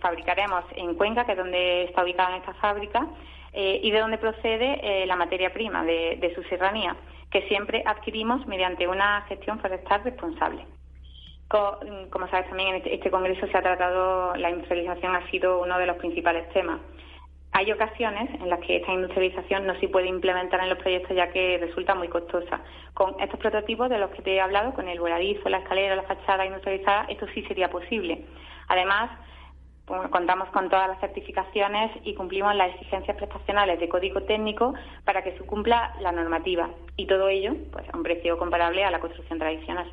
fabricaremos en Cuenca, que es donde está ubicada esta fábrica, y de donde procede la materia prima de, de su serranía, que siempre adquirimos mediante una gestión forestal responsable. Como sabes también en este, este, congreso se ha tratado, la industrialización ha sido uno de los principales temas. Hay ocasiones en las que esta industrialización no se puede implementar en los proyectos ya que resulta muy costosa. Con estos prototipos de los que te he hablado, con el voladizo, la escalera, la fachada industrializada, esto sí sería posible. Además, contamos con todas las certificaciones y cumplimos las exigencias prestacionales de código técnico para que se cumpla la normativa y todo ello pues a un precio comparable a la construcción tradicional.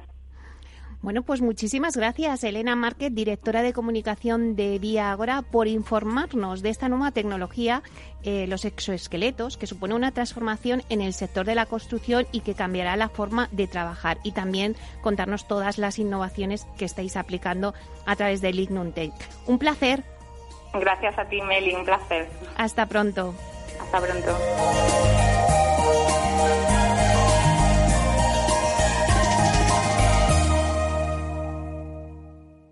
Bueno, pues muchísimas gracias, Elena Márquez, directora de comunicación de Vía Agora, por informarnos de esta nueva tecnología, eh, los exoesqueletos, que supone una transformación en el sector de la construcción y que cambiará la forma de trabajar. Y también contarnos todas las innovaciones que estáis aplicando a través de Lignum Tech. Un placer. Gracias a ti, Meli, un placer. Hasta pronto. Hasta pronto.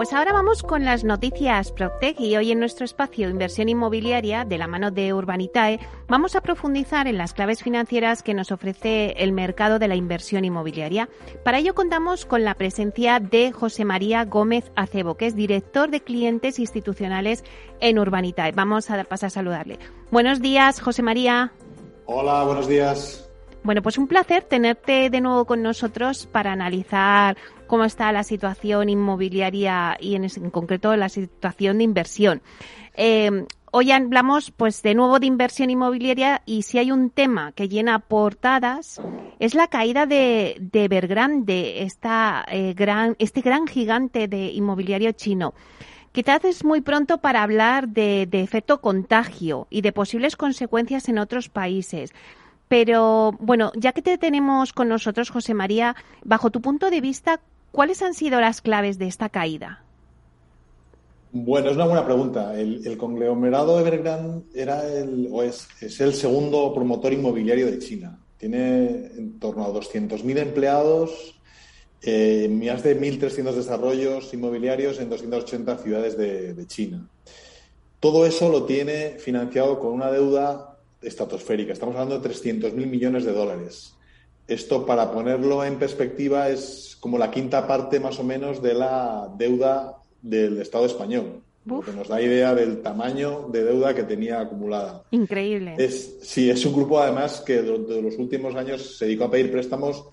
Pues ahora vamos con las noticias Proctec y hoy en nuestro espacio Inversión Inmobiliaria de la mano de Urbanitae vamos a profundizar en las claves financieras que nos ofrece el mercado de la inversión inmobiliaria. Para ello contamos con la presencia de José María Gómez Acebo, que es director de clientes institucionales en Urbanitae. Vamos a pasar a saludarle. Buenos días, José María. Hola, buenos días. Bueno, pues un placer tenerte de nuevo con nosotros para analizar cómo está la situación inmobiliaria y en, concreto la situación de inversión. Eh, hoy hablamos pues de nuevo de inversión inmobiliaria y si hay un tema que llena portadas es la caída de, de Evergrande, esta, eh, gran, este gran gigante de inmobiliario chino. Quizás es muy pronto para hablar de, de, efecto contagio y de posibles consecuencias en otros países. Pero bueno, ya que te tenemos con nosotros, José María, bajo tu punto de vista, ¿Cuáles han sido las claves de esta caída? Bueno, es una buena pregunta. El, conglomerado Evergrande era el, o es, el segundo promotor inmobiliario de China. Tiene en torno a 200.000 empleados, eh, más de 1.300 desarrollos inmobiliarios en 280 ciudades de, de China. Todo eso lo tiene financiado con una deuda estratosférica. Estamos hablando de 300.000 millones de dólares. Esto, para ponerlo en perspectiva, es como la quinta parte más o menos de la deuda del Estado español. que nos da idea del tamaño de deuda que tenía acumulada. Increíble. Es, sí, es un grupo además que durante los últimos años se dedicó a pedir préstamos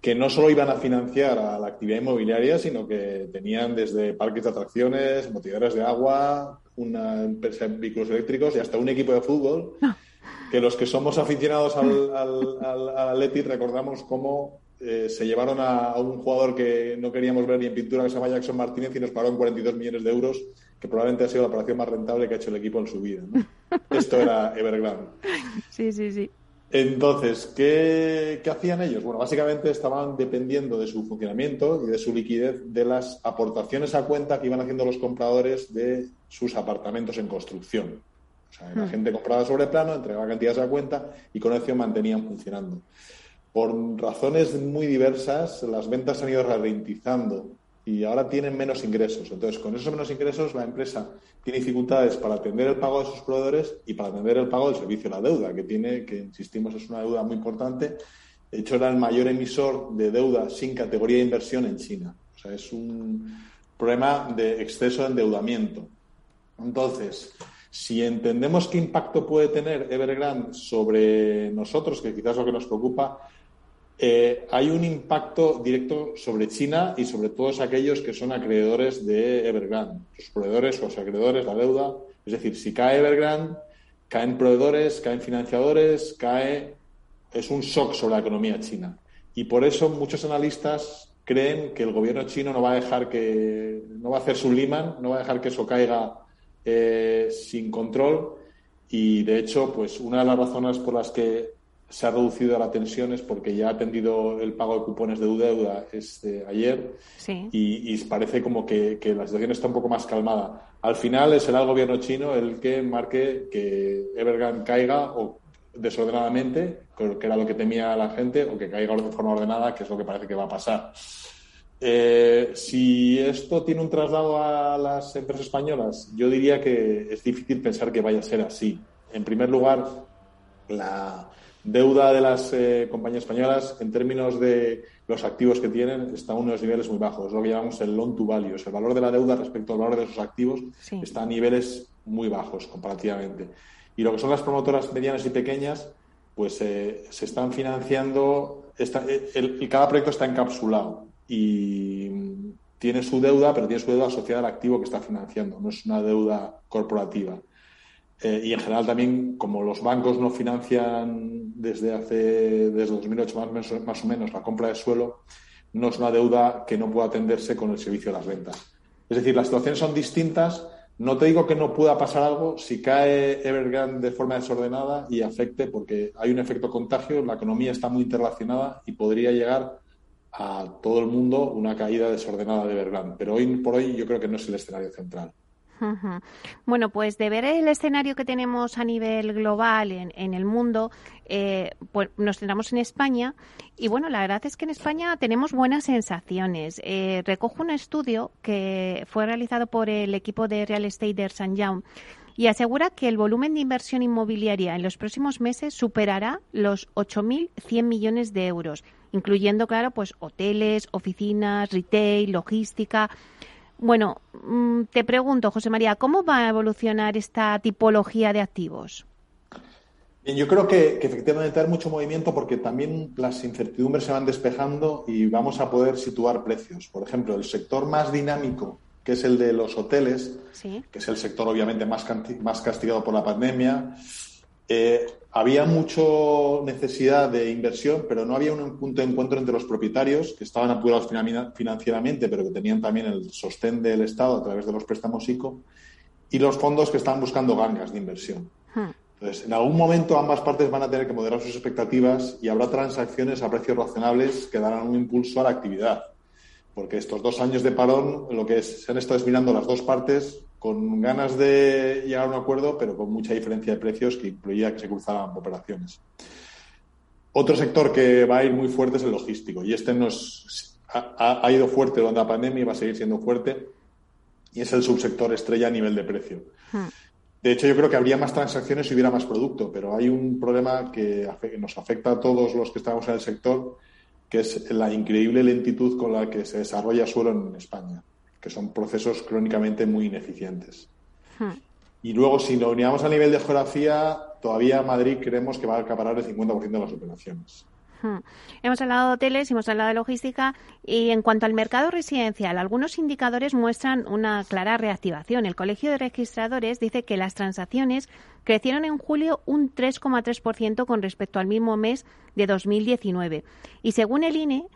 que no solo iban a financiar a la actividad inmobiliaria, sino que tenían desde parques de atracciones, motivadores de agua, una empresa de vehículos eléctricos y hasta un equipo de fútbol. Ah que los que somos aficionados al, al, Atleti recordamos cómo eh, se llevaron a, un jugador que no queríamos ver ni en pintura, que se llama Jackson Martínez, y nos pagaron 42 millones de euros, que probablemente ha sido la operación más rentable que ha hecho el equipo en su vida. *laughs* Esto era Evergrande. Sí, sí, sí. Entonces, ¿qué, ¿qué, hacían ellos? Bueno, básicamente estaban dependiendo de su funcionamiento y de su liquidez de las aportaciones a cuenta que iban haciendo los compradores de sus apartamentos en construcción. O sea, la gente compraba sobre plano, entregaba cantidades a cuenta y con eso mantenían funcionando. Por razones muy diversas, las ventas han ido ralentizando y ahora tienen menos ingresos. Entonces, con esos menos ingresos, la empresa tiene dificultades para atender el pago de sus proveedores y para atender el pago del servicio de la deuda, que tiene, que insistimos, es una deuda muy importante. De hecho, era el mayor emisor de deuda sin categoría de inversión en China. O sea, es un problema de exceso de endeudamiento. Entonces, si entendemos qué impacto puede tener Evergrande sobre nosotros, que quizás es lo que nos preocupa, eh, hay un impacto directo sobre China y sobre todos aquellos que son acreedores de Evergrande, sus proveedores, los acreedores, la deuda. Es decir, si cae Evergrande, caen proveedores, caen financiadores, cae. Es un shock sobre la economía china. Y por eso muchos analistas creen que el gobierno chino no va a dejar que. no va a hacer su Lehman, no va a dejar que eso caiga eh, sin control y de hecho, pues una de las razones por las que se ha reducido la tensión es porque ya ha atendido el pago de cupones de deuda este, ayer y, parece como que, la situación está un poco más calmada. Al final será el gobierno chino el que marque que Evergrande caiga o desordenadamente, que era lo que temía la gente, o que caiga de forma ordenada, que es lo que parece que va a pasar. Eh, si esto tiene un traslado a las empresas españolas, yo diría que es difícil pensar que vaya a ser así. En primer lugar, la deuda de las eh, compañías españolas, en términos de los activos que tienen, está a unos niveles muy bajos. Es lo que llamamos el loan to value. el valor de la deuda respecto al valor de sus activos está a niveles muy bajos comparativamente. Y lo que son las promotoras medianas y pequeñas, pues eh, se están financiando, el, cada proyecto está encapsulado y tiene su deuda, pero tiene su deuda asociada al activo que está financiando, no es una deuda corporativa. Eh, y en general también, como los bancos no financian desde hace desde 2008 más, más o menos la compra de suelo, no es una deuda que no pueda atenderse con el servicio de las rentas. Es decir, las situaciones son distintas. No te digo que no pueda pasar algo si cae Evergrande de forma desordenada y afecte, porque hay un efecto contagio, la economía está muy interrelacionada y podría llegar a todo el mundo una caída desordenada de Evergrande. Pero hoy por hoy yo creo que no es el escenario central. Bueno, pues de ver el escenario que tenemos a nivel global en, el mundo, eh, pues nos centramos en España y bueno, la verdad es que en España tenemos buenas sensaciones. Eh, recojo un estudio que fue realizado por el equipo de Real Estate de St. Young y asegura que el volumen de inversión inmobiliaria en los próximos meses superará los 8.100 millones de euros, incluyendo, claro, pues hoteles, oficinas, retail, logística. Bueno, mm, te pregunto, José María, ¿cómo va a evolucionar esta tipología de activos? yo creo que, que, efectivamente hay mucho movimiento porque también las incertidumbres se van despejando y vamos a poder situar precios. Por ejemplo, el sector más dinámico que es el de los hoteles, que es el sector obviamente más, más castigado por la pandemia. Eh, había mucha necesidad de inversión, pero no había un punto de encuentro entre los propietarios, que estaban apurados financieramente, pero que tenían también el sostén del Estado a través de los préstamos ICO, y los fondos que estaban buscando gangas de inversión. Hmm. Entonces, en algún momento ambas partes van a tener que moderar sus expectativas y habrá transacciones a precios razonables que darán un impulso a la actividad porque estos dos años de parón lo que se han estado es mirando las dos partes con ganas de llegar a un acuerdo, pero con mucha diferencia de precios que incluía que se cruzaran operaciones. Otro sector que va a ir muy fuerte es el logístico, y este nos ha, ido fuerte durante la pandemia y va a seguir siendo fuerte, y es el subsector estrella a nivel de precio. Hmm. De hecho, yo creo que habría más transacciones si hubiera más producto, pero hay un problema que nos afecta a todos los que estamos en el sector, que es la increíble lentitud con la que se desarrolla suelo en España, que son procesos crónicamente muy ineficientes. Hmm. Y luego, si lo unimos a nivel de geografía, todavía Madrid creemos que va a acaparar el 50% de las operaciones. Hmm. Hemos hablado de hoteles, hemos hablado de logística y en cuanto al mercado residencial, algunos indicadores muestran una clara reactivación. El Colegio de Registradores dice que las transacciones crecieron en julio un 3,3% con respecto al mismo mes de 2019. Y según el INE,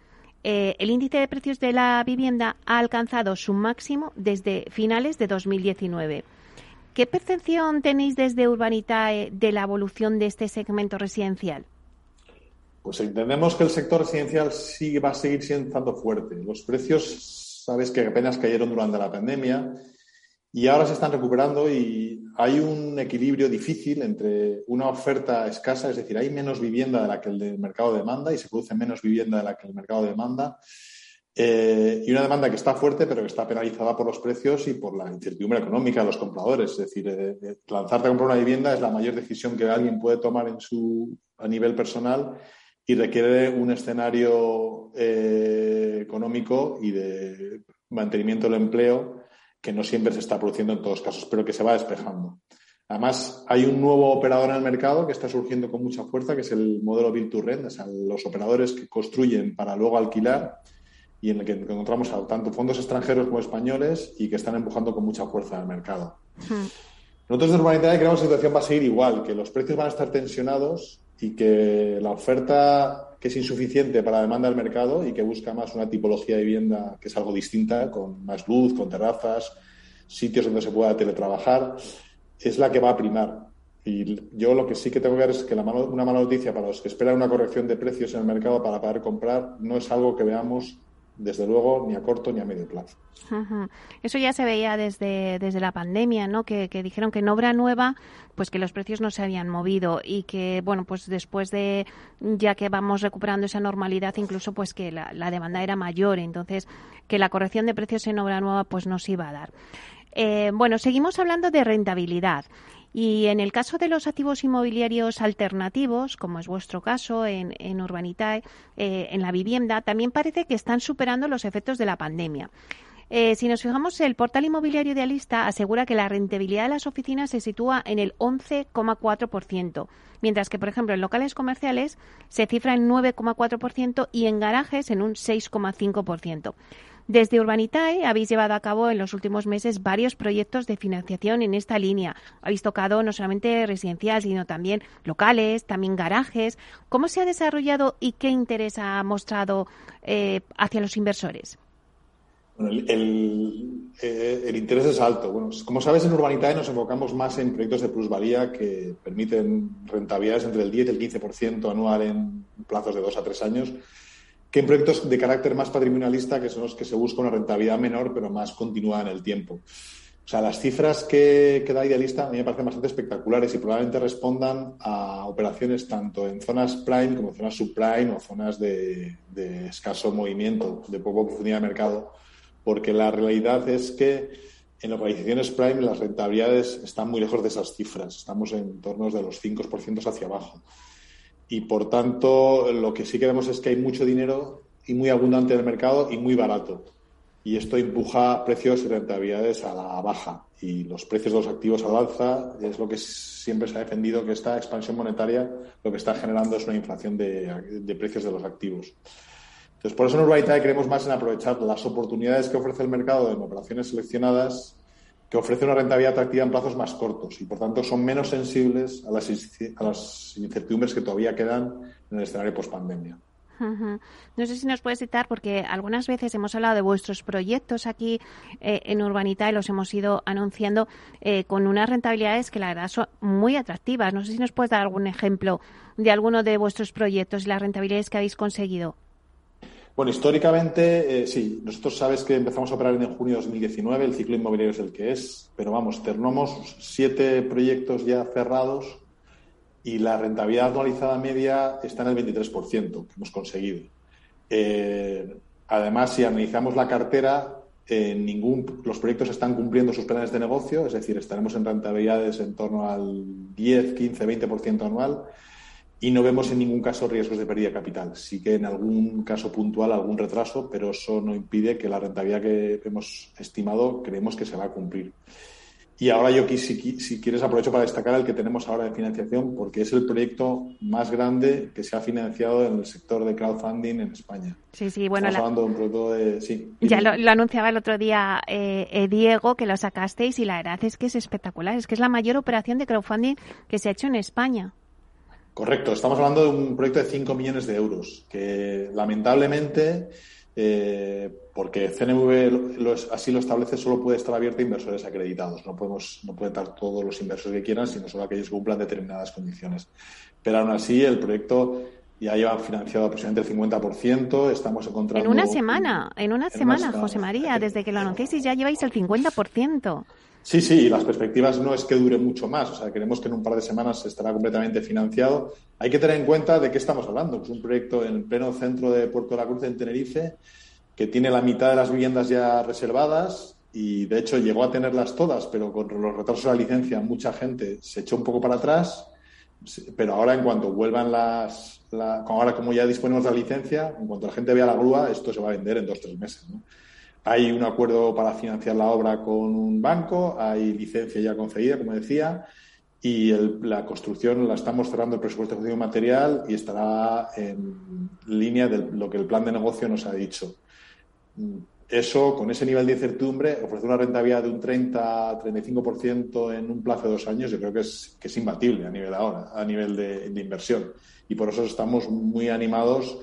eh, el índice de precios de la vivienda ha alcanzado su máximo desde finales de 2019. ¿Qué percepción tenéis desde Urbanitae de la evolución de este segmento residencial? Pues entendemos que el sector residencial va a seguir siendo fuerte. Los precios, sabes que apenas cayeron durante la pandemia y ahora se están recuperando y hay un equilibrio difícil entre una oferta escasa, es decir, hay menos vivienda de la que el mercado demanda y se produce menos vivienda de la que el mercado demanda. Eh, y una demanda que está fuerte, pero que está penalizada por los precios y por la incertidumbre económica de los compradores. Es decir, eh, eh, lanzarte a comprar una vivienda es la mayor decisión que alguien puede tomar en su, a nivel personal y requiere un escenario eh, económico y de mantenimiento del empleo que no siempre se está produciendo en todos los casos, pero que se va despejando. Además, hay un nuevo operador en el mercado que está surgiendo con mucha fuerza, que es el modelo Build to Rent, o sea, los operadores que construyen para luego alquilar y en el que encontramos tanto fondos extranjeros como españoles y que están empujando con mucha fuerza el mercado. Nosotros de Urbanidad creemos que la situación va a seguir igual, que los precios van a estar tensionados y que la oferta que es insuficiente para la demanda del mercado y que busca más una tipología de vivienda que es algo distinta, con más luz, con terrazas, sitios donde se pueda teletrabajar, es la que va a primar. Y yo lo que sí que tengo que ver es que la una mala noticia para los que esperan una corrección de precios en el mercado para poder comprar no es algo que veamos desde luego ni a corto ni a medio plazo. Eso ya se veía desde, desde la pandemia, ¿no? Que, dijeron que en obra nueva, pues que los precios no se habían movido y que, bueno, pues después de, ya que vamos recuperando esa normalidad, incluso pues que la, la demanda era mayor, entonces que la corrección de precios en obra nueva pues no se iba a dar. Eh, bueno, seguimos hablando de rentabilidad. Y en el caso de los activos inmobiliarios alternativos, como es vuestro caso en, en Urbanitae, eh, en la vivienda, también parece que están superando los efectos de la pandemia. Eh, si nos fijamos, el portal inmobiliario idealista asegura que la rentabilidad de las oficinas se sitúa en el 11,4%, mientras que, por ejemplo, en locales comerciales se cifra en 9,4% y en garajes en un 6,5%. Desde Urbanitae habéis llevado a cabo en los últimos meses varios proyectos de financiación en esta línea. Habéis tocado no solamente residencial, sino también locales, también garajes. ¿Cómo se ha desarrollado y qué interés ha mostrado eh, hacia los inversores? el, eh, el, interés es alto. Bueno, como sabes, en Urbanitae nos enfocamos más en proyectos de plusvalía que permiten rentabilidades entre el 10 y el 15% anual en plazos de dos a tres años que en proyectos de carácter más patrimonialista, que son los que se busca una rentabilidad menor, pero más continuada en el tiempo. O sea, las cifras que, que, da Idealista a mí me parecen bastante espectaculares y probablemente respondan a operaciones tanto en zonas prime como en zonas subprime o zonas de, de escaso movimiento, de poco profundidad de mercado, porque la realidad es que en localizaciones prime las rentabilidades están muy lejos de esas cifras, estamos en torno de los 5% hacia abajo. Y por tanto, lo que sí queremos es que hay mucho dinero y muy abundante en el mercado y muy barato y esto empuja precios y rentabilidades a la baja y los precios de los activos al alza es lo que siempre se ha defendido que esta expansión monetaria lo que está generando es una inflación de, precios de los activos. Entonces, por eso en Urbanitae creemos más en aprovechar las oportunidades que ofrece el mercado en operaciones seleccionadas que ofrece una rentabilidad atractiva en plazos más cortos y, por tanto, son menos sensibles a las, incertidumbres que todavía quedan en el escenario post-pandemia. No sé si nos puedes citar, porque algunas veces hemos hablado de vuestros proyectos aquí eh, en Urbanita y los hemos ido anunciando eh, con unas rentabilidades que la verdad son muy atractivas. No sé si nos puedes dar algún ejemplo de alguno de vuestros proyectos y las rentabilidades que habéis conseguido. Bueno, históricamente, eh, sí, nosotros sabes que empezamos a operar en junio de 2019, el ciclo inmobiliario es el que es, pero vamos, tenemos siete proyectos ya cerrados y la rentabilidad anualizada media está en el 23% que hemos conseguido. Eh, además, si analizamos la cartera, ningún, los proyectos están cumpliendo sus planes de negocio, es decir, estaremos en rentabilidades en torno al 10, 15, 20% anual y no vemos en ningún caso riesgos de pérdida de capital. Sí que en algún caso puntual algún retraso, pero eso no impide que la rentabilidad que hemos estimado creemos que se va a cumplir. Y ahora yo, si, si quieres, aprovecho para destacar el que tenemos ahora de financiación, porque es el proyecto más grande que se ha financiado en el sector de crowdfunding en España. Sí, sí, bueno. Estamos hablando de un producto de... Sí, ya lo, anunciaba el otro día eh, eh, Diego, que lo sacasteis, y la verdad es que es espectacular. Es que es la mayor operación de crowdfunding que se ha hecho en España. Correcto, estamos hablando de un proyecto de 5 millones de euros, que lamentablemente eh, porque CNV así lo establece, solo puede estar abierto a inversores acreditados. No podemos, no pueden estar todos los inversores que quieran, sino solo aquellos que cumplan determinadas condiciones. Pero aún así, el proyecto ya lleva financiado aproximadamente el 50%. Estamos encontrando. En una semana, en una, semana, José María, desde que lo anunciéis ya lleváis el 50%. Sí, sí, las perspectivas no es que dure mucho más, o sea, queremos que en un par de semanas estará completamente financiado. Hay que tener en cuenta de qué estamos hablando. Es un proyecto en pleno centro de Puerto de la Cruz, en Tenerife, que tiene la mitad de las viviendas ya reservadas y, de hecho, llegó a tenerlas todas, pero con los retrasos de la licencia mucha gente se echó un poco para atrás. Pero ahora, en cuanto vuelvan las. ahora, como ya disponemos de la licencia, en cuanto la gente vea la grúa, esto se va a vender en dos o tres meses. ¿no? Hay un acuerdo para financiar la obra con un banco, hay licencia ya concedida, como decía, y la construcción la estamos cerrando el presupuesto de material y estará en línea de lo que el plan de negocio nos ha dicho. Eso, con ese nivel de incertidumbre, ofrece una rentabilidad de un 30-35% en un plazo de dos años, yo creo que es, imbatible a nivel ahora, a nivel de inversión. Y por eso estamos muy animados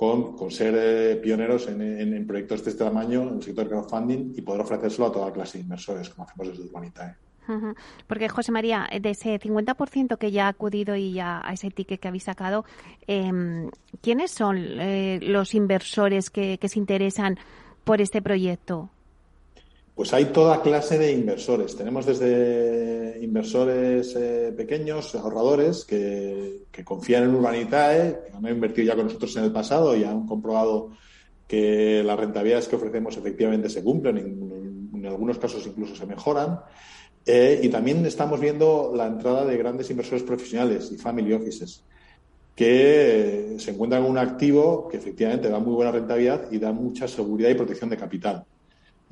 con, ser eh, pioneros en, proyectos de este tamaño en el sector crowdfunding y poder ofrecérselo a toda clase de inversores, como hacemos desde Urbanitae. Porque, José María, de ese 50% que ya ha acudido y ya a ese ticket que habéis sacado, em, ¿quiénes son eh, los inversores que, se interesan por este proyecto? Pues hay toda clase de inversores. Tenemos desde inversores eh, pequeños, ahorradores, que, confían en Urbanitae, que han invertido ya con nosotros en el pasado y han comprobado que las rentabilidades que ofrecemos efectivamente se cumplen, en, algunos casos incluso se mejoran. Eh, y también estamos viendo la entrada de grandes inversores profesionales y family offices que se encuentran en un activo que efectivamente da muy buena rentabilidad y da mucha seguridad y protección de capital.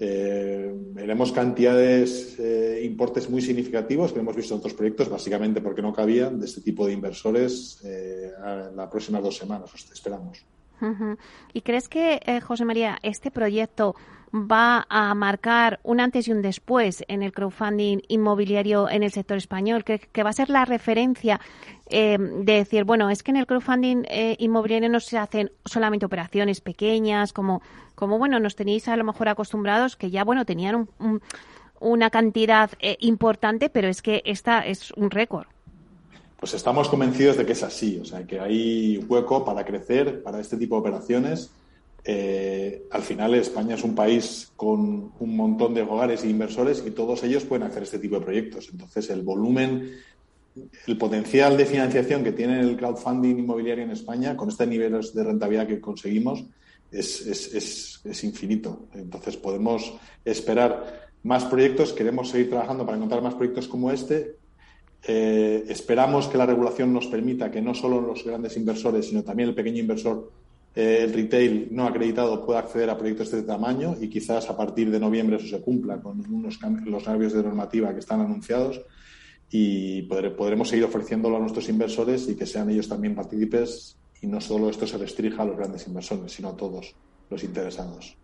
Eh, veremos cantidades, eh, importes muy significativos que hemos visto en otros proyectos, básicamente porque no cabían de este tipo de inversores eh, en las próximas dos semanas, esperamos. ¿Y crees que, eh, José María, este proyecto va a marcar un antes y un después en el crowdfunding inmobiliario en el sector español? ¿Que, que va a ser la referencia eh, de decir, bueno, es que en el crowdfunding eh, inmobiliario no se hacen solamente operaciones pequeñas, como, como, bueno, nos tenéis a lo mejor acostumbrados que ya, bueno, tenían una cantidad importante, pero es que esta es un récord. pues estamos convencidos de que es así, o sea, que hay hueco para crecer para este tipo de operaciones. Eh, al final España es un país con un montón de hogares e inversores y todos ellos pueden hacer este tipo de proyectos. Entonces, el volumen, el potencial de financiación que tiene el crowdfunding inmobiliario en España, con este nivel de rentabilidad que conseguimos, es, es, infinito. Entonces, podemos esperar más proyectos, queremos seguir trabajando para encontrar más proyectos como este eh, esperamos que la regulación nos permita que no solo los grandes inversores, sino también el pequeño inversor, eh, el retail no acreditado, pueda acceder a proyectos de este tamaño y quizás a partir de noviembre eso se cumpla con unos los cambios de normativa que están anunciados y podremos seguir ofreciéndolo a nuestros inversores y que sean ellos también partícipes y no solo esto se restrinja a los grandes inversores, sino a todos los interesados.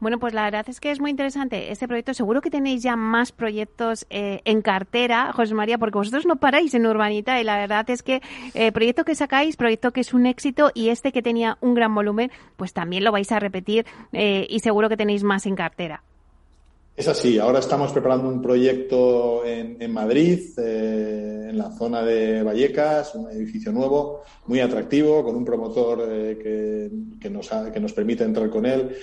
Bueno, pues la verdad es que es muy interesante este proyecto. Seguro que tenéis ya más proyectos eh, en cartera, José María, porque vosotros no paráis en Urbanita y la verdad es que eh, proyecto que sacáis, proyecto que es un éxito y este que tenía un gran volumen, pues también lo vais a repetir eh, y seguro que tenéis más en cartera. Es así, ahora estamos preparando un proyecto en, Madrid, en la zona de Vallecas, un edificio nuevo, muy atractivo, con un promotor que, nos que nos permite entrar con él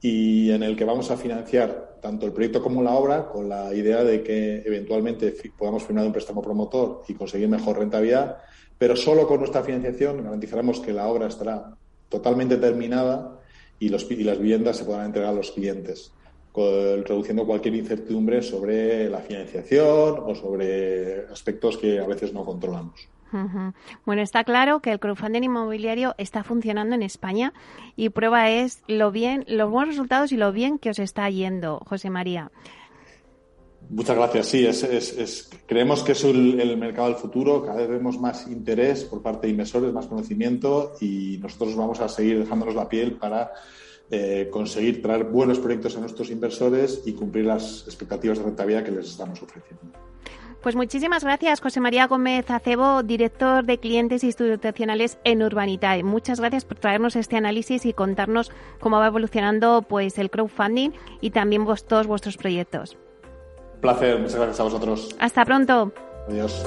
y en el que vamos a financiar tanto el proyecto como la obra con la idea de que eventualmente podamos firmar un préstamo promotor y conseguir mejor rentabilidad, pero solo con nuestra financiación garantizaremos que la obra estará totalmente terminada y, y las viviendas se podrán entregar a los clientes, reduciendo cualquier incertidumbre sobre la financiación o sobre aspectos que a veces no controlamos. Bueno, está claro que el crowdfunding inmobiliario está funcionando en España y prueba es lo bien, los buenos resultados y lo bien que os está yendo, José María. Muchas gracias. Sí, es, creemos que es el, mercado del futuro. Cada vez vemos más interés por parte de inversores, más conocimiento y nosotros vamos a seguir dejándonos la piel para eh, conseguir traer buenos proyectos a nuestros inversores y cumplir las expectativas de rentabilidad que les estamos ofreciendo. Pues muchísimas gracias, José María Gómez Acebo, director de clientes institucionales en Urbanitae. Muchas gracias por traernos este análisis y contarnos cómo va evolucionando pues el crowdfunding y también todos vuestros proyectos. Un placer, muchas gracias a vosotros. Hasta pronto. Adiós.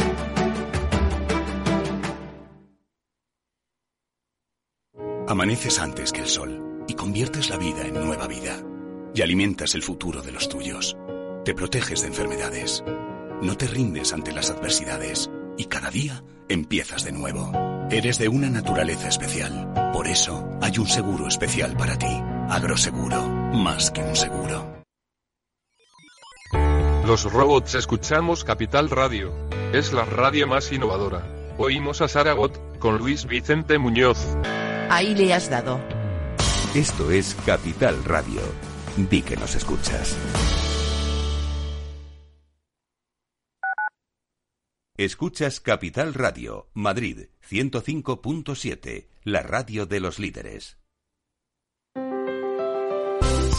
Amaneces antes que el sol y conviertes la vida en nueva vida. Y alimentas el futuro de los tuyos. Te proteges de enfermedades. No te rindes ante las adversidades. Y cada día empiezas de nuevo. Eres de una naturaleza especial. Por eso hay un seguro especial para ti. Agroseguro. Más que un seguro. Los robots escuchamos Capital Radio. Es la radio más innovadora. Oímos a Saragot con Luis Vicente Muñoz. Ahí le has dado. Esto es Capital Radio. Di que nos escuchas. Escuchas Capital Radio, Madrid 105.7, la radio de los líderes.